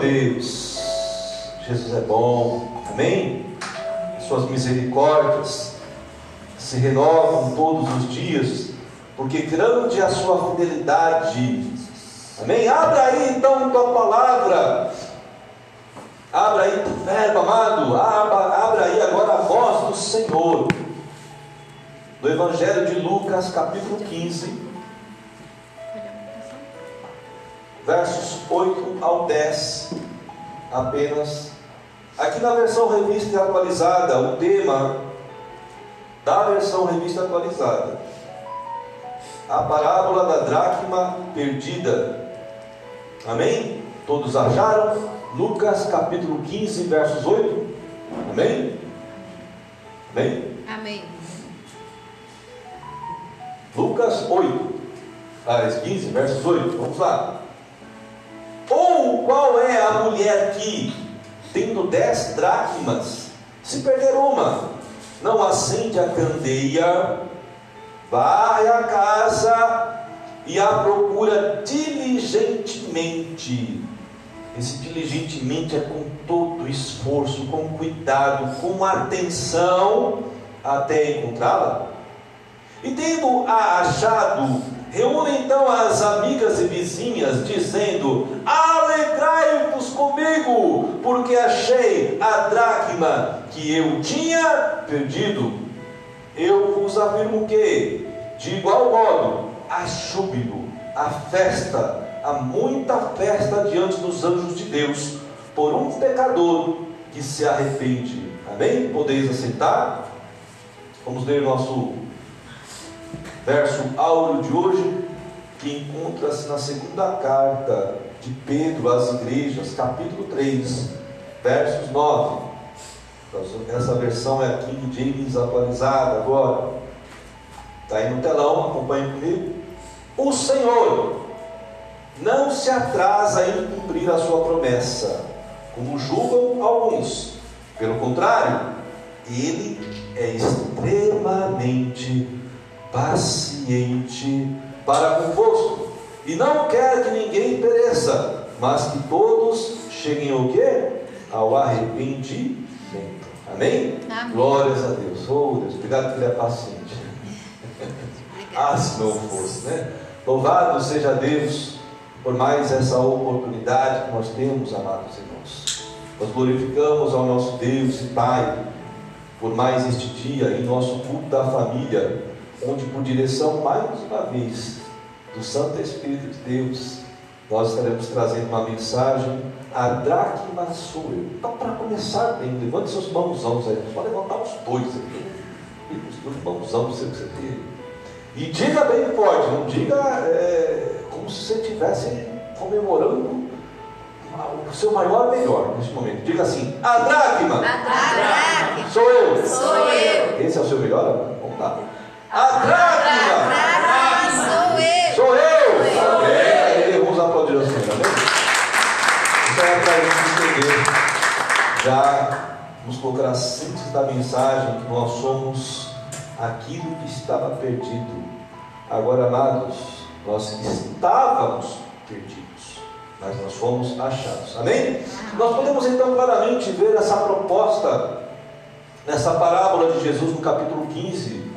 Deus. Jesus é bom. Amém? Suas misericórdias se renovam todos os dias, porque grande é a sua fidelidade. Amém? Abra aí então tua palavra. Abra aí o verbo amado. Abra, abra aí agora a voz do Senhor. Do Evangelho de Lucas, capítulo 15 versos 8 ao 10, apenas. Aqui na versão revista e atualizada, o tema da versão revista atualizada, a parábola da dracma perdida. Amém? Todos acharam? Lucas capítulo 15, versos 8. Amém? Amém? Amém. Lucas 8, às 15, versos 8. Vamos lá. Ou qual é a mulher que, tendo dez dracmas, se perder uma, não acende a candeia, vai à casa e a procura diligentemente. Esse diligentemente é com todo esforço, com cuidado, com atenção, até encontrá-la. E tendo a achado, Reúne então as amigas e vizinhas, dizendo: Alegrai-vos comigo, porque achei a dracma que eu tinha perdido. Eu vos afirmo que, de igual modo, há júbilo, há festa, há muita festa diante dos anjos de Deus, por um pecador que se arrepende. Amém? Podeis aceitar? Vamos ler nosso verso áureo de hoje, que encontra-se na segunda carta de Pedro às igrejas, capítulo 3, versos 9. Essa versão é a King James atualizada agora. Está aí no telão, acompanhe comigo. O Senhor não se atrasa em cumprir a sua promessa, como julgam alguns. Pelo contrário, ele é extremamente paciente para convosco, e não quer que ninguém pereça, mas que todos cheguem ao quê? Ao arrependimento. Amém? Amém. Glórias a Deus. Oh Deus, obrigado que ele é paciente. ah, se não fosse, né? Louvado seja Deus por mais essa oportunidade que nós temos, amados irmãos. Nós glorificamos ao nosso Deus e Pai por mais este dia em nosso culto da família onde, por direção mais uma vez do Santo Espírito de Deus, nós estaremos trazendo uma mensagem, a dracma sua. Então, para começar bem, levante seus mãozãos aí, pode levantar os dois aqui, os dois mãozãos que você tem. E diga bem forte, não diga é, como se você estivesse comemorando o seu maior melhor neste momento. Diga assim: a dracma, a dracma. Sou eu. Sou eu. Esse é o seu melhor? Vamos lá. A dracma sou eu. Sou eu. Sou eu. Vamos aplaudir o Senhor, amém? Então é para a gente entender, já nos colocar a síntese da mensagem que nós somos aquilo que estava perdido. Agora, amados, nós estávamos perdidos, mas nós fomos achados. Amém? Nós podemos então claramente ver essa proposta nessa parábola de Jesus no capítulo 15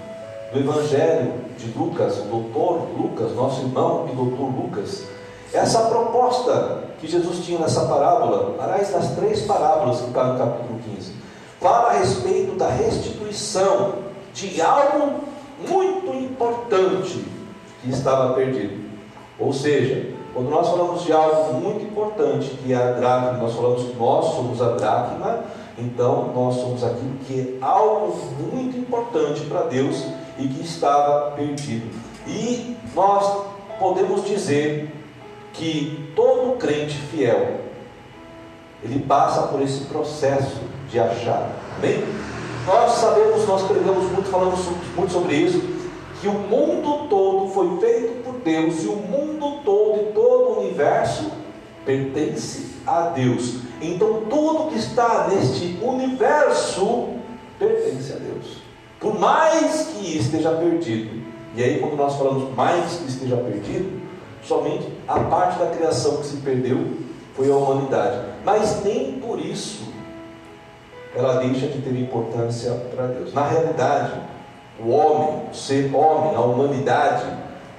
do Evangelho de Lucas, o doutor Lucas, nosso irmão e doutor Lucas, essa proposta que Jesus tinha nessa parábola, aliás, das três parábolas que está no capítulo 15, fala a respeito da restituição de algo muito importante que estava perdido. Ou seja, quando nós falamos de algo muito importante, que é a dracma, nós falamos que nós somos a dracma, então nós somos aquilo que é algo muito importante para Deus e que estava perdido. E nós podemos dizer que todo crente fiel ele passa por esse processo de achar. Amém? Nós sabemos, nós pregamos muito, falamos muito sobre isso, que o mundo todo foi feito por Deus e o mundo todo e todo o universo pertence a Deus. Então tudo que está neste universo pertence a Deus. Por mais que esteja perdido, e aí quando nós falamos mais que esteja perdido, somente a parte da criação que se perdeu foi a humanidade. Mas nem por isso ela deixa de ter importância para Deus. Na realidade, o homem, o ser homem, a humanidade,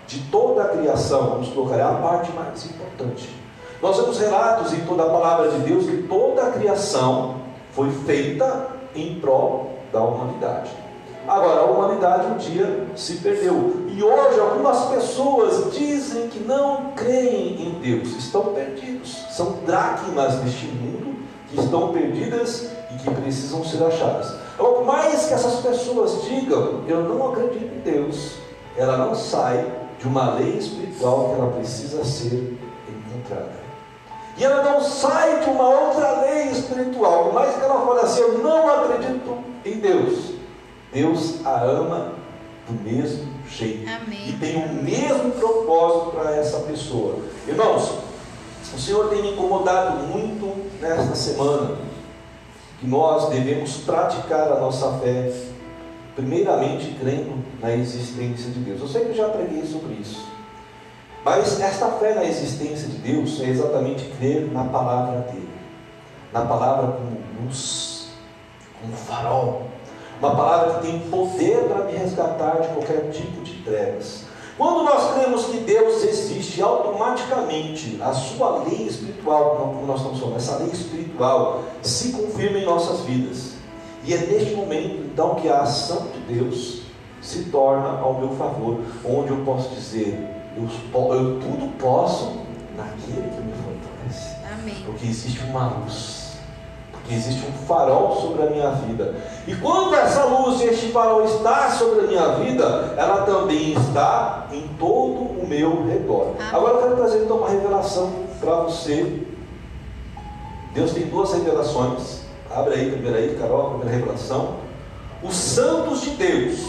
de toda a criação, vamos colocar, é a parte mais importante. Nós temos relatos em toda a palavra de Deus que toda a criação foi feita em prol da humanidade. Agora, a humanidade um dia se perdeu. E hoje algumas pessoas dizem que não creem em Deus, estão perdidos. São dracmas deste mundo que estão perdidas e que precisam ser achadas. Por mais que essas pessoas digam, eu não acredito em Deus, ela não sai de uma lei espiritual que ela precisa ser encontrada. E ela não sai de uma outra lei espiritual, por mais que ela fale assim, eu não acredito em Deus. Deus a ama do mesmo jeito. Amém. E tem o mesmo propósito para essa pessoa. Irmãos, o Senhor tem me incomodado muito nesta semana que nós devemos praticar a nossa fé, primeiramente crendo na existência de Deus. Eu sei que eu já preguei sobre isso. Mas esta fé na existência de Deus é exatamente crer na palavra dele, na palavra como luz, como farol, uma palavra que tem poder para me resgatar de qualquer tipo de trevas. Quando nós cremos que Deus existe, automaticamente a sua lei espiritual, como nós estamos falando, essa lei espiritual se confirma em nossas vidas. E é neste momento, então, que a ação de Deus se torna ao meu favor, onde eu posso dizer, eu, eu tudo posso naquele que me fortalece. Amém. Porque existe uma luz existe um farol sobre a minha vida. E quando essa luz e este farol está sobre a minha vida, ela também está em todo o meu redor. Agora eu quero trazer então uma revelação para você. Deus tem duas revelações. Abre aí, primeira aí, Carol, primeira revelação. Os santos de Deus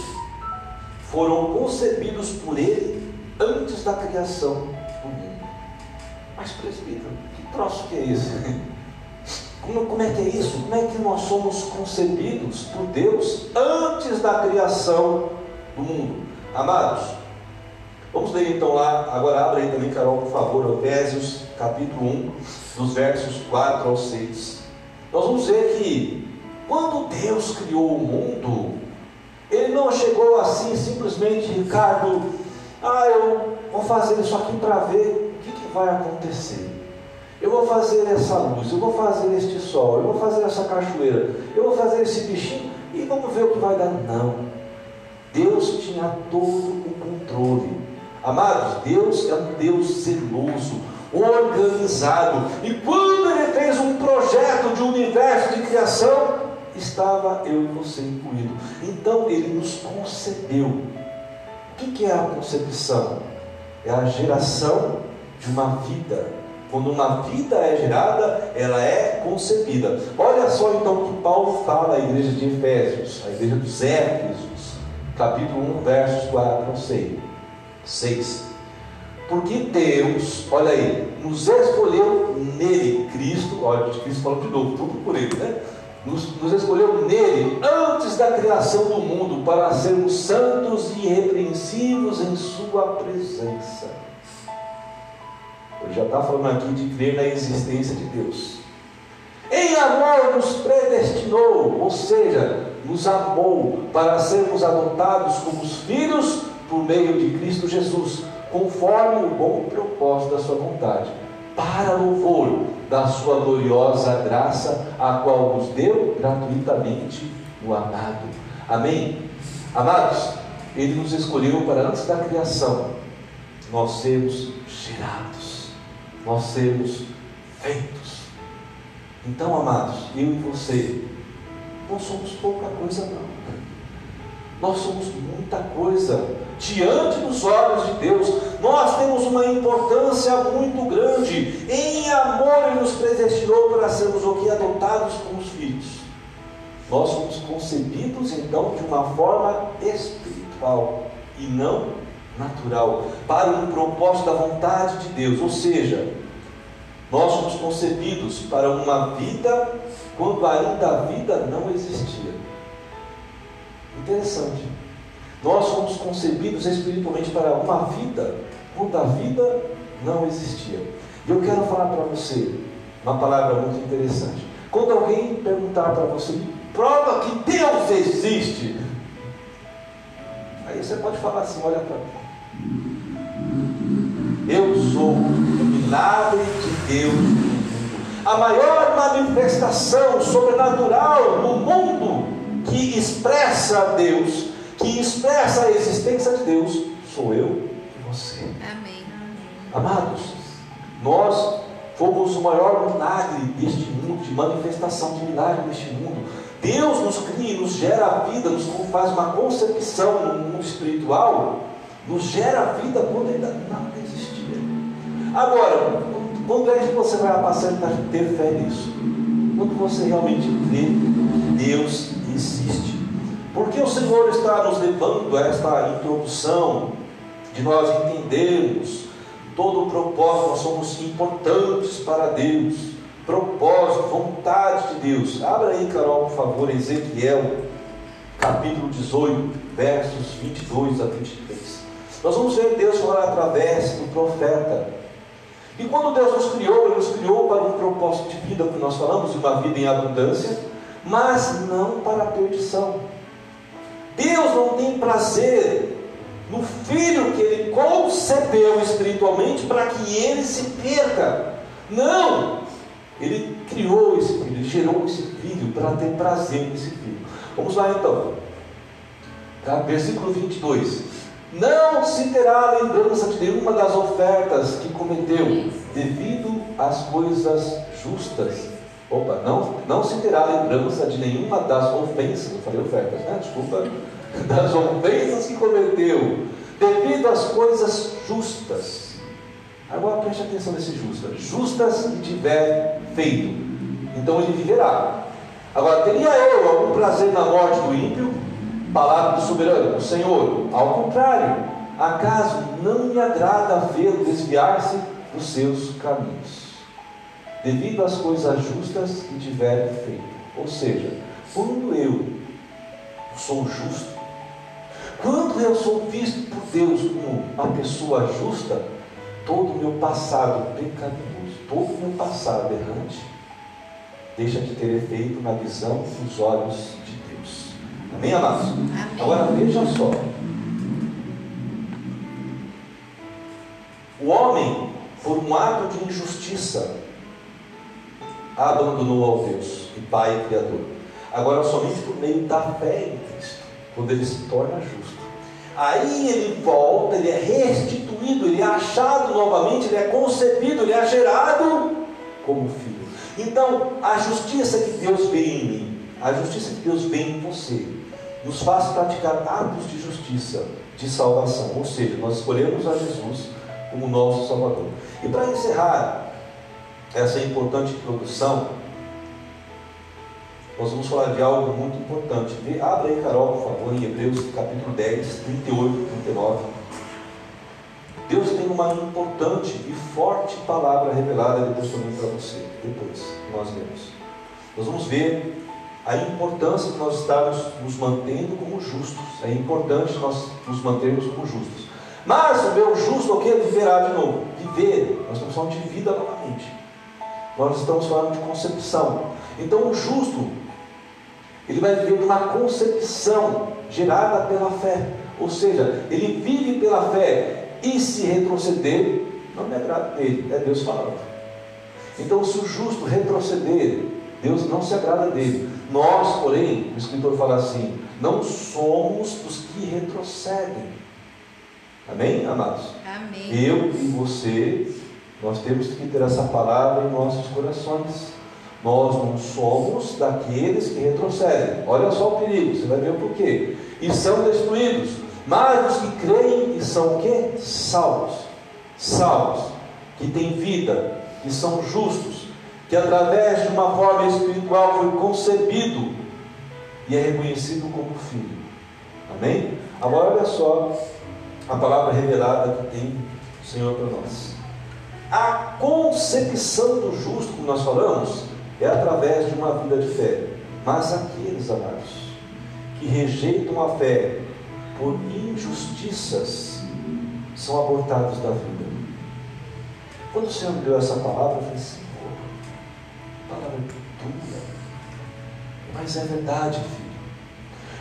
foram concebidos por Ele antes da criação do mundo. Mas presbítero, que troço que é esse? Como, como é que é isso? Como é que nós somos concebidos por Deus antes da criação do mundo? Amados, vamos ler então lá, agora abre aí também, Carol, por favor, Efésios capítulo 1, dos versos 4 ao 6. Nós vamos ver que quando Deus criou o mundo, Ele não chegou assim simplesmente, Ricardo, ah, eu vou fazer isso aqui para ver o que, que vai acontecer. Eu vou fazer essa luz, eu vou fazer este sol, eu vou fazer essa cachoeira, eu vou fazer esse bichinho e vamos ver o que vai dar. Não. Deus tinha todo o controle. Amados, Deus é um Deus zeloso, organizado. E quando Ele fez um projeto de universo de criação, estava eu e você incluído. Então Ele nos concedeu. O que é a concepção? É a geração de uma vida quando uma vida é gerada, ela é concebida. Olha só então o que Paulo fala à igreja de Efésios, à igreja dos Éfesos, capítulo 1, versos 4 ao 6. Porque Deus, olha aí, nos escolheu nele, Cristo, olha, Cristo falou de novo, tudo por ele, né? Nos, nos, escolheu nele antes da criação do mundo para sermos santos e irrepreensíveis em Sua presença. Ele já está falando aqui de crer na existência de Deus. Em amor nos predestinou, ou seja, nos amou para sermos adotados como filhos por meio de Cristo Jesus, conforme o bom propósito da sua vontade, para louvor da sua gloriosa graça, a qual nos deu gratuitamente no amado. Amém? Amados, Ele nos escolheu para antes da criação nós sermos gerados nós sermos feitos. Então, amados, eu e você, não somos pouca coisa, não. Nós somos muita coisa diante dos olhos de Deus. Nós temos uma importância muito grande. Em amor, Ele nos predestinou para sermos o que? Adotados como filhos. Nós somos concebidos então de uma forma espiritual e não natural, para um propósito da vontade de Deus. Ou seja, nós somos concebidos para uma vida quando ainda a vida não existia. Interessante. Nós somos concebidos espiritualmente para uma vida quando a vida não existia. E eu quero falar para você, uma palavra muito interessante. Quando alguém perguntar para você, prova que Deus existe, aí você pode falar assim: olha para mim. Eu sou o milagre de Deus a maior manifestação sobrenatural no mundo que expressa Deus, que expressa a existência de Deus, sou eu e você. Amém. Amados, nós fomos o maior milagre deste mundo, de manifestação de milagre deste mundo. Deus nos cria, nos gera a vida, nos faz uma concepção no mundo espiritual, nos gera a vida quando ainda nada existia. Agora, quando é que você vai passar para ter fé nisso? Quando você realmente crê Deus existe. Porque o Senhor está nos levando a esta introdução de nós entendermos todo o propósito, nós somos importantes para Deus. Propósito, vontade de Deus. Abra aí, Carol, por favor, Ezequiel, capítulo 18, versos 22 a 23. Nós vamos ver Deus falar através do profeta. E quando Deus nos criou, Ele nos criou para um propósito de vida, que nós falamos, de uma vida em abundância, mas não para a perdição. Deus não tem prazer no filho que Ele concebeu espiritualmente para que ele se perca. Não! Ele criou esse filho, ele gerou esse filho para ter prazer nesse filho. Vamos lá então. Tá? Versículo 22. Não se terá lembrança de nenhuma das ofertas que cometeu, devido às coisas justas. Opa, não, não se terá lembrança de nenhuma das ofensas, eu falei ofertas, né? Desculpa, das ofensas que cometeu, devido às coisas justas. Agora preste atenção nesse justa. Justas que tiver feito. Então ele viverá. Agora, teria eu algum prazer na morte do ímpio? Palavra do soberano, o Senhor, ao contrário, acaso não me agrada vê-lo desviar-se dos seus caminhos, devido às coisas justas que tiver feito. Ou seja, quando eu sou justo, quando eu sou visto por Deus como uma pessoa justa, todo o meu passado pecaminoso, todo o meu passado errante, deixa de ter efeito na visão dos olhos Amém, amados? Agora veja só. O homem, por um ato de injustiça, abandonou ao Deus e Pai e Criador. Agora, somente por meio da fé em Cristo, quando ele se torna justo. Aí ele volta, ele é restituído, ele é achado novamente, ele é concebido, ele é gerado como filho. Então, a justiça que Deus vê em mim, a justiça que Deus vê em você, nos faz praticar atos de justiça, de salvação. Ou seja, nós escolhemos a Jesus como nosso Salvador. E para encerrar essa importante introdução, nós vamos falar de algo muito importante. Abra aí, Carol, por favor, em Hebreus capítulo 10, 38 e 39. Deus tem uma importante e forte palavra revelada depois para você. Depois, nós vemos. Nós vamos ver a importância de nós estarmos nos mantendo como justos. É importante nós nos mantermos como justos. Mas o meu justo o que? Viverá de novo. Viver, nós estamos falando de vida novamente. Nós estamos falando de concepção. Então o justo, ele vai viver uma concepção gerada pela fé. Ou seja, ele vive pela fé e se retroceder, não me agrada dele, é Deus falando. Então, se o justo retroceder, Deus não se agrada dele. Nós, porém, o escritor fala assim: não somos os que retrocedem. Amém, amados? Amém. Eu e você, nós temos que ter essa palavra em nossos corações. Nós não somos daqueles que retrocedem. Olha só o perigo, você vai ver o porquê. E são destruídos. Mas os que creem e são o quê? Salvos. Salvos. Que têm vida, que são justos, que através de uma forma espiritual foi concebido e é reconhecido como filho. Amém? Agora olha só a palavra revelada que tem o Senhor para nós. A concepção do justo, como nós falamos, é através de uma vida de fé. Mas aqueles, amados, que rejeitam a fé por injustiças, são abortados da vida. Quando o Senhor me deu essa palavra, eu falei assim, palavra dura. Mas é verdade, filho.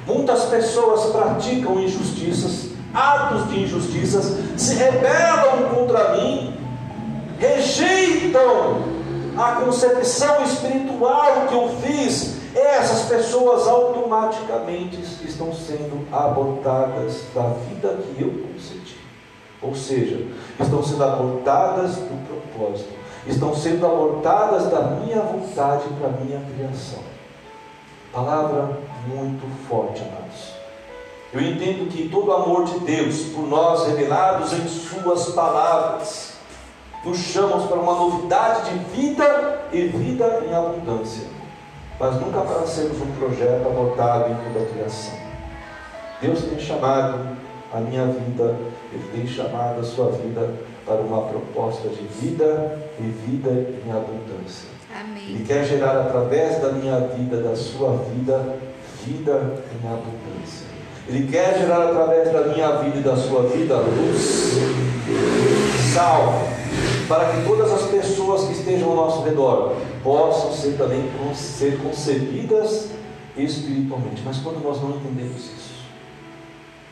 Muitas pessoas praticam injustiças, atos de injustiças, se rebelam contra mim, rejeitam a concepção espiritual que eu fiz, essas pessoas automaticamente estão sendo abortadas da vida que eu concedi. Ou seja, estão sendo abortadas do propósito, estão sendo abortadas da minha vontade para a minha criação. Palavra muito forte, amados. Eu entendo que todo o amor de Deus por nós, revelados em Suas palavras, nos chamam para uma novidade de vida e vida em abundância, mas nunca para sermos um projeto abortado em toda a criação. Deus tem chamado a minha vida, Ele tem chamado a sua vida para uma proposta de vida e vida em abundância. Amém. Ele quer gerar através da minha vida, da sua vida, vida em abundância. Ele quer gerar através da minha vida e da sua vida luz, sal, para que todas as pessoas que estejam ao nosso redor possam ser também ser concebidas espiritualmente. Mas quando nós não entendemos isso,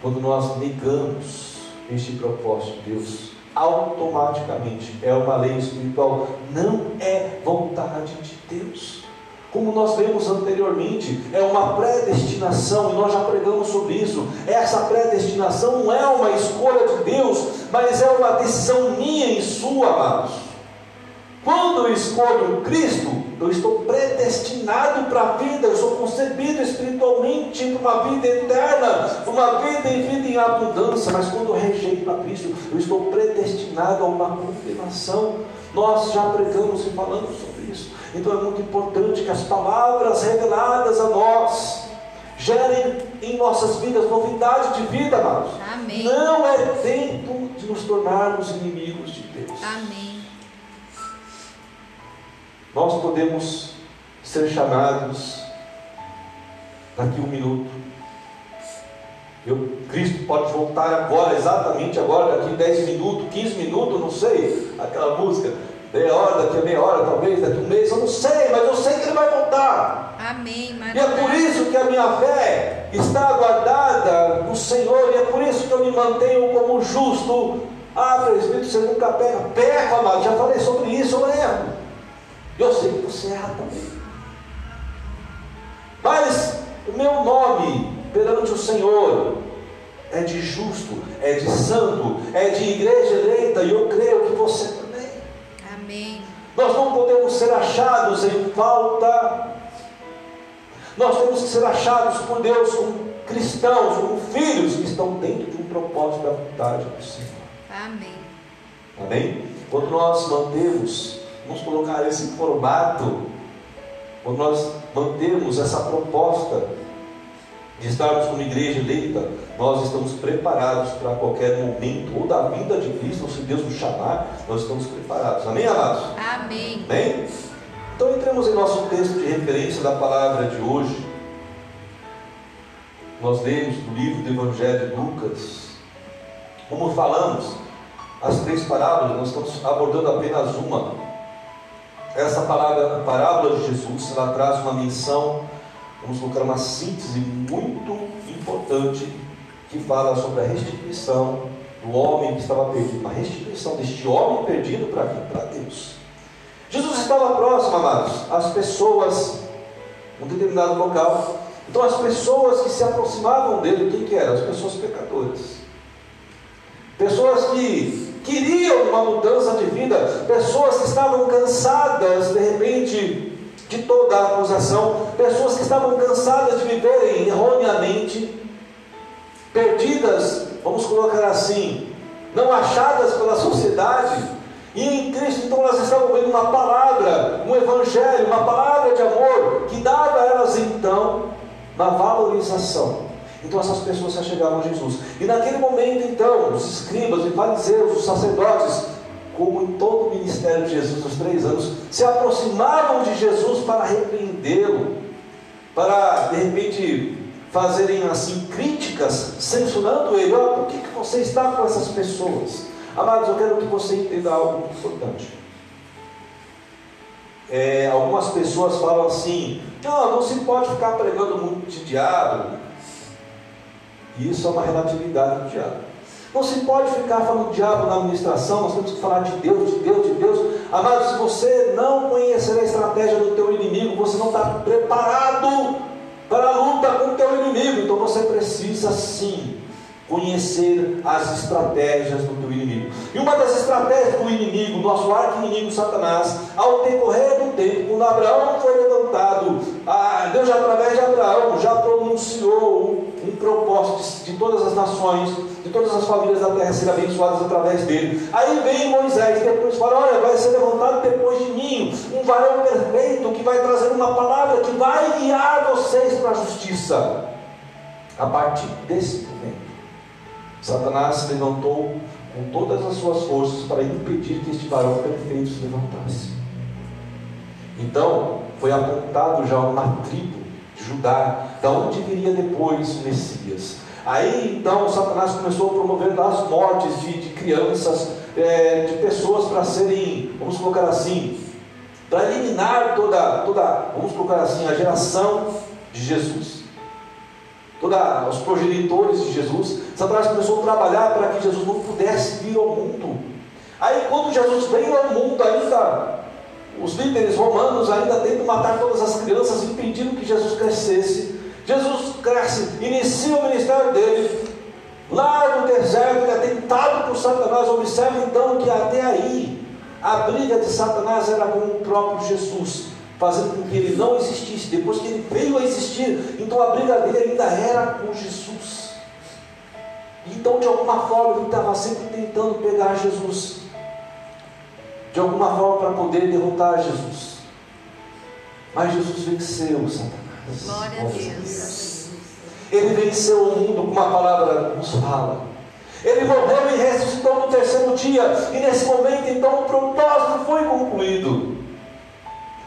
quando nós negamos este propósito de Deus, automaticamente é uma lei espiritual, não é vontade de Deus. Como nós vemos anteriormente, é uma predestinação, e nós já pregamos sobre isso. Essa predestinação não é uma escolha de Deus, mas é uma decisão minha e sua, amados. Quando eu escolho Cristo, eu estou predestinado para a vida, eu sou concebido espiritualmente para uma vida eterna, uma vida em vida em abundância, mas quando eu rejeito a Cristo, eu estou predestinado a uma condenação. Nós já pregamos e falamos sobre isso. Então é muito importante que as palavras reveladas a nós gerem em nossas vidas novidade de vida, amados. Amém. Não é tempo de nos tornarmos inimigos de Deus. Amém. Nós podemos ser chamados daqui a um minuto. Eu, Cristo pode voltar agora, exatamente agora, daqui 10 minutos, 15 minutos, não sei, aquela música, meia hora, daqui a meia hora, talvez, daqui a um mês, eu não sei, mas eu sei que Ele vai voltar. Amém. E é por isso que a minha fé está guardada no Senhor, e é por isso que eu me mantenho como justo. Ah, presbítero, você nunca pega. Pega, amado, já falei sobre isso, eu erro. Eu sei que você erra também. Mas o meu nome perante o Senhor é de justo, é de santo, é de igreja eleita, e eu creio que você também. Amém. Nós não podemos ser achados em falta. Nós temos que ser achados por Deus como cristãos, como filhos que estão dentro de um propósito da vontade do Senhor. Amém. Amém? Quando nós mantemos, vamos colocar esse formato, quando nós mantemos essa proposta de estarmos como igreja eleita, nós estamos preparados para qualquer momento, ou da vinda de Cristo, ou se Deus nos chamar, nós estamos preparados. Amém, amados? Amém. Amém? Então entremos em nosso texto de referência da palavra de hoje. Nós lemos do livro do Evangelho de Lucas. Como falamos, as três parábolas, nós estamos abordando apenas uma. Essa palavra, a parábola de Jesus, ela traz uma menção, vamos colocar uma síntese muito importante que fala sobre a restituição do homem que estava perdido, uma restituição deste homem perdido para para Deus. Jesus estava próximo, amados, às pessoas, um determinado local. Então, as pessoas que se aproximavam dele, quem que eram? As pessoas pecadoras. Pessoas que queriam uma mudança de vida, pessoas que estavam cansadas, de repente, de toda a acusação, pessoas que estavam cansadas de viverem erroneamente, perdidas, vamos colocar assim, não achadas pela sociedade, e em Cristo, então, elas estavam vendo uma palavra, um evangelho, uma palavra de amor, que dava a elas, então, uma valorização. Então, essas pessoas se chegavam a Jesus. E naquele momento, então, os escribas, os fariseus, os sacerdotes, como em todo o ministério de Jesus, nos três anos, se aproximavam de Jesus para repreendê-lo, para, de repente, fazerem assim críticas, censurando ele. Olha, por que, que você está com essas pessoas? Amados, eu quero que você entenda algo importante. é, algumas pessoas falam assim: não, não se pode ficar pregando muito de diabo. Isso é uma relatividade do diabo. Não se pode ficar falando do diabo na administração, nós temos que falar de Deus, de Deus, de Deus. Amado, se você não conhecer a estratégia do teu inimigo, você não está preparado para a luta com o teu inimigo. Então você precisa sim conhecer as estratégias do teu inimigo. E uma das estratégias do inimigo, nosso arco-inimigo Satanás, ao decorrer do tempo, quando Abraão foi levantado, Deus através de Abraão já pronunciou um propósito de, de todas as nações, de todas as famílias da terra serem abençoadas através dele. Aí vem Moisés, depois fala: Olha, vai ser levantado depois de mim um varão perfeito que vai trazer uma palavra que vai guiar vocês para a justiça. A partir desse momento, Satanás se levantou com todas as suas forças para impedir que este varão perfeito se levantasse. Então, foi apontado já uma tribo de Judá, da onde viria depois o Messias. Aí então Satanás começou a promover as mortes de, de crianças, é, de pessoas para serem, vamos colocar assim, para eliminar toda, toda, vamos colocar assim, a geração de Jesus toda, os progenitores de Jesus, Satanás começou a trabalhar para que Jesus não pudesse vir ao mundo. Aí, quando Jesus veio ao mundo, ainda os líderes romanos ainda tentam matar todas as crianças, impedindo que Jesus crescesse. Jesus cresce, inicia o ministério dele, lá no deserto, é tentado por Satanás. Observe então que até aí a briga de Satanás era com o próprio Jesus fazendo com que ele não existisse. Depois que ele veio a existir, então a briga dele ainda era com Jesus. Então, de alguma forma, ele estava sempre tentando pegar Jesus. De alguma forma, para poder derrotar Jesus. Mas Jesus venceu Satanás. Glória a Deus. Ele venceu o mundo, como a palavra nos fala. Ele morreu e ressuscitou no terceiro dia. E nesse momento, então, o propósito foi concluído.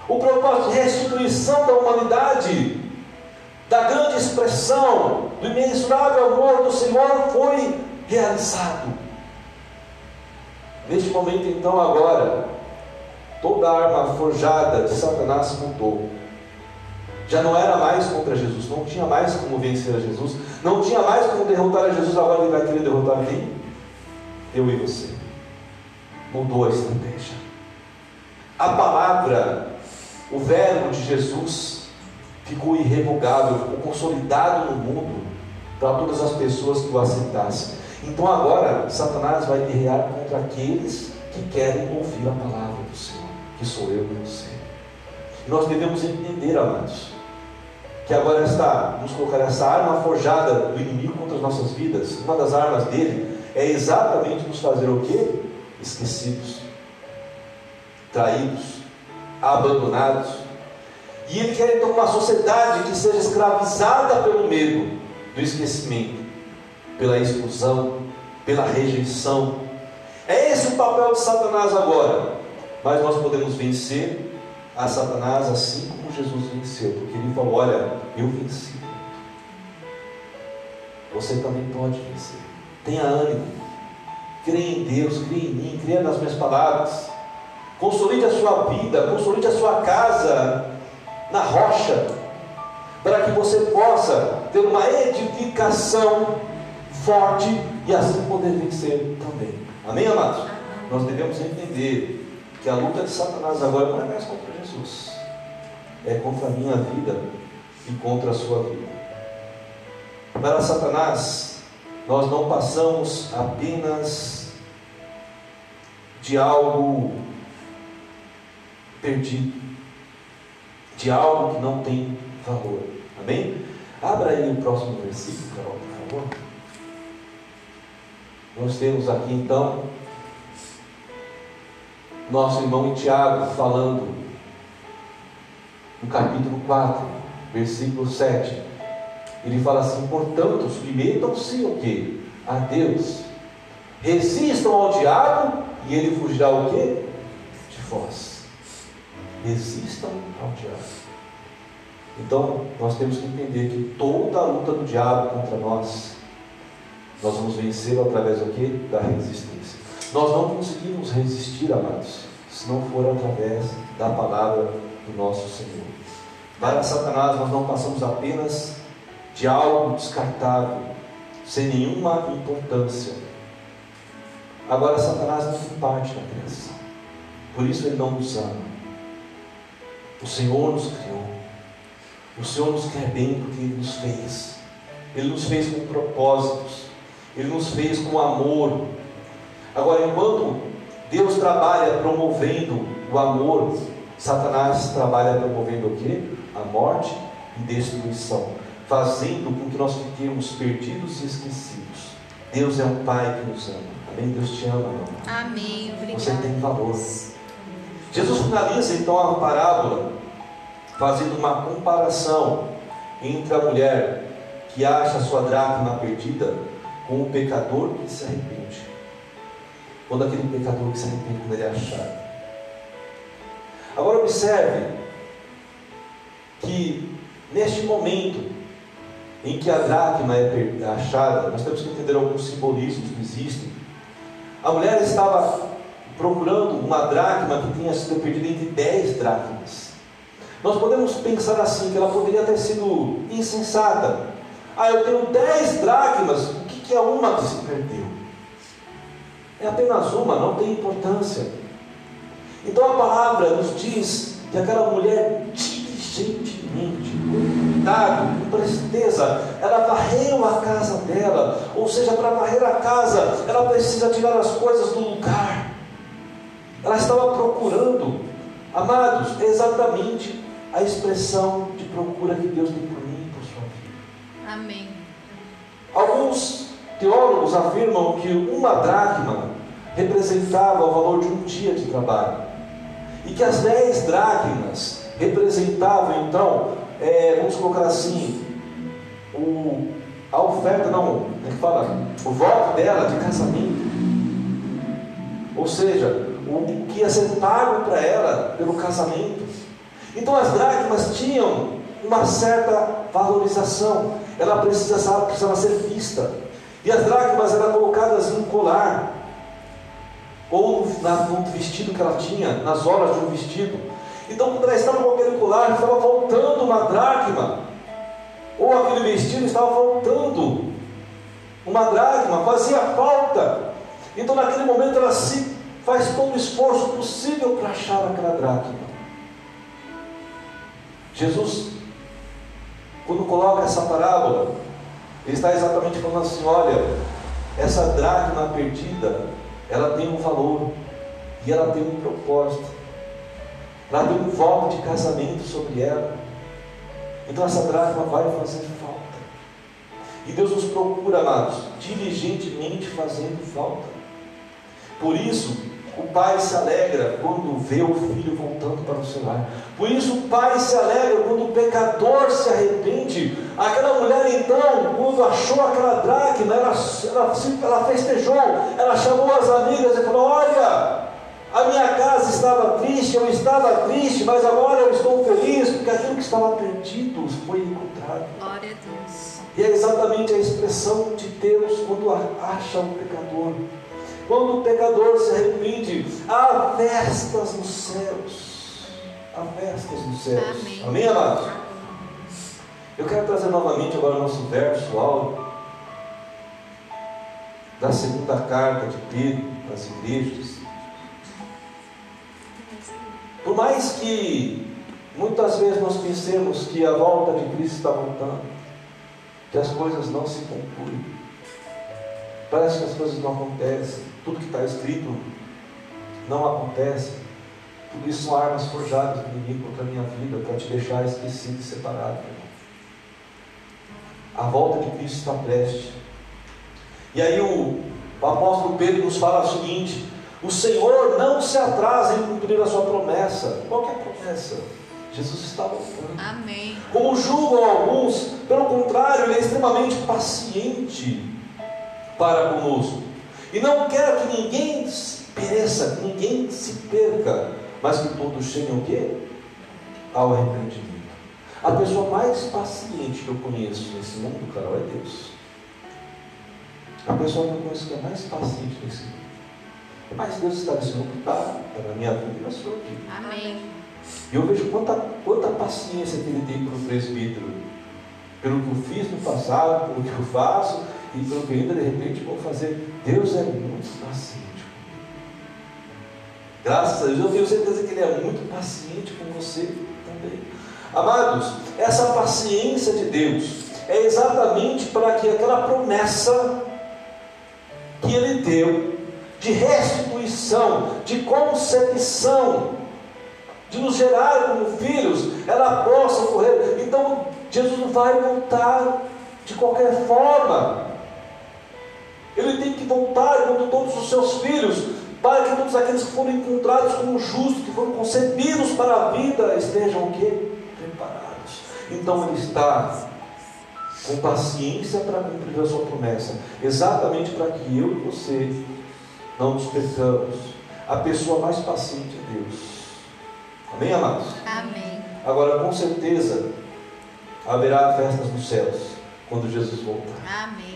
O propósito de restituição da humanidade, da grande expressão, do imensurável amor do Senhor foi realizado. Neste momento, então, agora, toda a arma forjada de Satanás mudou. Já não era mais contra Jesus, não tinha mais como vencer a Jesus, não tinha mais como derrotar a Jesus, agora ele vai querer derrotar quem? Eu e você. Mudou a estratégia. A palavra o verbo de Jesus ficou irrevogável, ficou consolidado no mundo para todas as pessoas que o aceitassem. Então agora Satanás vai guerrear contra aqueles que querem ouvir a palavra do Senhor, que sou eu e você. E nós devemos entender, amados, que agora esta, vamos colocar essa arma forjada do inimigo contra as nossas vidas, uma das armas dele é exatamente nos fazer o quê? Esquecidos, traídos, abandonados. E ele quer então uma sociedade que seja escravizada pelo medo do esquecimento, pela exclusão, pela rejeição. É esse o papel de Satanás agora. Mas nós podemos vencer a Satanás assim como Jesus venceu, porque ele falou: Olha, eu venci. Você também pode vencer. Tenha ânimo. Creia em Deus, creia em mim, creia nas minhas palavras. Consolide a sua vida, consolide a sua casa na rocha, para que você possa ter uma edificação forte e assim poder vencer também. Amém, amados? Nós devemos entender que a luta de Satanás agora não é mais contra Jesus, é contra a minha vida e contra a sua vida. Para Satanás, nós não passamos apenas de algo perdido, de algo que não tem valor. Amém? Abra aí o próximo versículo, Carol, por favor. Nós temos aqui então nosso irmão Tiago falando no capítulo 4, versículo 7. Ele fala assim: portanto, submetam-se o que? A Deus. Resistam ao diabo e ele fugirá o que? De vós resistam ao diabo. Então, nós temos que entender que toda a luta do diabo contra nós, nós vamos vencer através do quê? Da resistência. Nós não conseguimos resistir, amados, se não for através da palavra do nosso Senhor. Para Satanás, nós não passamos apenas de algo descartável, sem nenhuma importância. Agora, Satanás não tem parte na criação, por isso ele não nos ama. O Senhor nos criou, o Senhor nos quer bem porque Ele nos fez, Ele nos fez com propósitos, Ele nos fez com amor. Agora, enquanto Deus trabalha promovendo o amor, Satanás trabalha promovendo o que? A morte e destruição, fazendo com que nós fiquemos perdidos e esquecidos. Deus é um Pai que nos ama. Amém? Deus te ama, meu Amém. Você tem valor. Jesus finaliza então a parábola fazendo uma comparação entre a mulher que acha sua dracma perdida com o pecador que se arrepende. Quando aquele pecador que se arrepende quando ele achar. Agora observe que neste momento em que a dracma é achada, nós temos que entender alguns simbolismos que existem. A mulher estava procurando uma dracma que tinha sido perdida entre 10 dracmas. Nós podemos pensar assim, que ela poderia ter sido insensata. Ah, eu tenho 10 dracmas, o que é uma que se perdeu? É apenas uma, não tem importância. Então a palavra nos diz que aquela mulher diligentemente, com cuidado, com presteza, ela varreu a casa dela. Ou seja, para varrer a casa, ela precisa tirar as coisas do lugar. Ela estava procurando, amados, exatamente a expressão de procura que Deus tem por mim e por sua vida. Amém. Alguns teólogos afirmam que uma dracma representava o valor de um dia de trabalho e que as dez dracmas representavam então, é, vamos colocar assim, o, a oferta, não, como é que fala? O voto dela de casamento. Ou seja, o que ia ser pago para ela pelo casamento. Então as dracmas tinham uma certa valorização, ela precisava, precisava ser vista. E as dracmas eram colocadas em um colar, ou no vestido que ela tinha, nas horas de um vestido. Então, quando ela estava com aquele colar, estava faltando uma dracma, ou aquele vestido estava faltando uma dracma, fazia falta. Então, naquele momento, ela se faz todo o esforço possível para achar aquela dracma. Jesus, quando coloca essa parábola, ele está exatamente falando assim: olha, essa dracma perdida, ela tem um valor e ela tem um propósito. Ela tem um voto de casamento sobre ela. Então essa dracma vai fazer falta. E Deus nos procura, amados, diligentemente fazendo falta. Por isso, o pai se alegra quando vê o filho voltando para o seu lar. Por isso o pai se alegra quando o pecador se arrepende. Aquela mulher então, quando achou aquela dracma, ela, ela, ela festejou, ela chamou as amigas e falou: Olha, a minha casa estava triste, eu estava triste, mas agora eu estou feliz, porque aquilo que estava perdido foi encontrado. Glória a Deus. E é exatamente a expressão de Deus quando acha o pecador. Quando o pecador se arrepende, há festas nos céus. Há festas nos céus. Amém. Amém, amados? Eu quero trazer novamente agora o nosso verso áudio da segunda carta de Pedro às igrejas. Por mais que muitas vezes nós pensemos que a volta de Cristo está voltando, que as coisas não se concluem, parece que as coisas não acontecem, tudo que está escrito não acontece. Tudo isso são armas forjadas do inimigo contra a minha vida para te deixar esquecido e separado. A volta de Cristo está prestes. E aí o, o apóstolo Pedro nos fala o seguinte: o Senhor não se atrasa em cumprir a sua promessa. Qual é a promessa? Jesus está voltando. Amém. Como julgam alguns, pelo contrário, ele é extremamente paciente para conosco. E não quer que ninguém pereça, que ninguém se perca, mas que todos cheguem o quê? Ao arrependimento. A pessoa mais paciente que eu conheço nesse mundo, Carol, é Deus. A pessoa que eu conheço que é mais paciente nesse mundo. Mas Deus está nesse lutar para a minha vida e na sua vida. Amém. E eu vejo quanta, quanta paciência que ele tem para o presbítero. Pelo que eu fiz no passado, pelo que eu faço e ainda de repente vou fazer. Deus é muito paciente Graças a Deus, eu tenho certeza que Ele é muito paciente com você também. Amados, essa paciência de Deus é exatamente para que aquela promessa que Ele deu de restituição, de concepção, de nos gerar como filhos, ela possa ocorrer. Então, Jesus vai voltar de qualquer forma. Ele tem que voltar quando todos os seus filhos para que todos aqueles que foram encontrados como justos, que foram concebidos para a vida, estejam o quê? Preparados. Então ele está com paciência para cumprir a sua promessa, exatamente para que eu e você não nos percamos. A pessoa mais paciente é Deus. Amém, amados? Amém. Agora, com certeza, haverá festas nos céus quando Jesus voltar. Amém.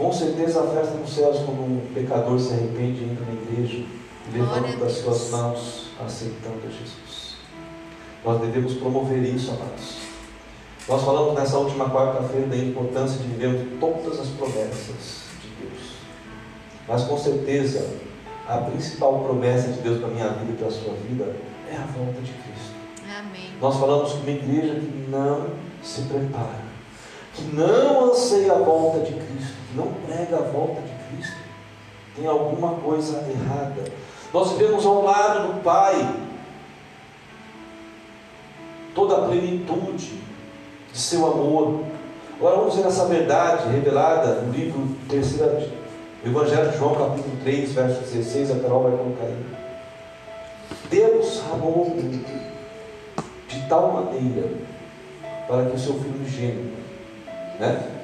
Com certeza a festa nos céus, quando um pecador se arrepende e entra na igreja, levanta as suas mãos, aceitando Jesus. Nós devemos promover isso, amados. Nós falamos nessa última quarta-feira da importância de vivermos todas as promessas de Deus. Mas com certeza, a principal promessa de Deus para a minha vida e para a sua vida é a volta de Cristo. Amém. Nós falamos que uma igreja que não se prepara, que não anseia a volta de Cristo, que não prega a volta de Cristo, tem alguma coisa errada. Nós vivemos ao lado do Pai toda a plenitude de seu amor. Agora vamos ver essa verdade revelada no livro terceiro, Evangelho de João, capítulo 3, verso 16, a Carol vai colocar aí. Deus amou o mundo de tal maneira para que o seu filho gênero, né?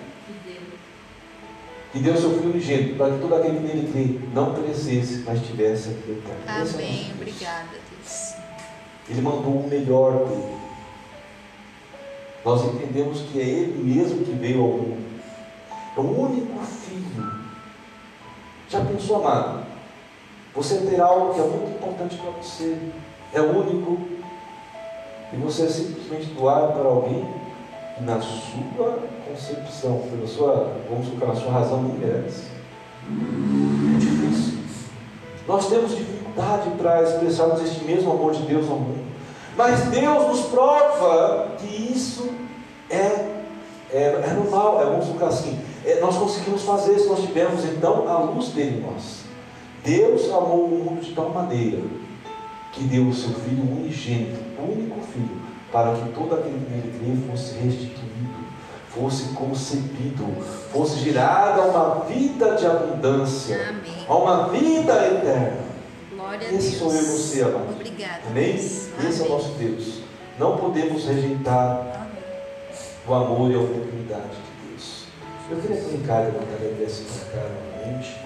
Que deu seu filho unigênito, para que todo aquele que nele crê não perecesse, mas tivesse a vida eterna. É Amém. Obrigada, Deus. Ele mandou o melhor dele. Nós entendemos que é Ele mesmo que veio ao mundo. É o único filho. Já pensou, amado? Você ter algo que é muito importante para você. É único. E você simplesmente doar para alguém na sua concepção, pela sua, vamos colocar na sua razão, merece. É difícil. Nós temos dificuldade para expressarmos este mesmo amor de Deus ao mundo. Mas Deus nos prova que isso é, é, é normal, é, vamos colocar assim, é, nós conseguimos fazer se nós tivermos então a luz dele em nós. Deus amou o mundo de tal maneira que deu o seu Filho unigênito, único Filho, para que todo aquele que nele crê fosse restituído, fosse concebido, fosse gerada uma vida de abundância, Amém. a uma vida eterna. Glória a Esse sou eu você, amado. Obrigada. Amém? Deus. Esse é o Amém. nosso Deus. Não podemos rejeitar o amor e a oportunidade de Deus. Eu queria brincar e levantar a cabeça para cá novamente.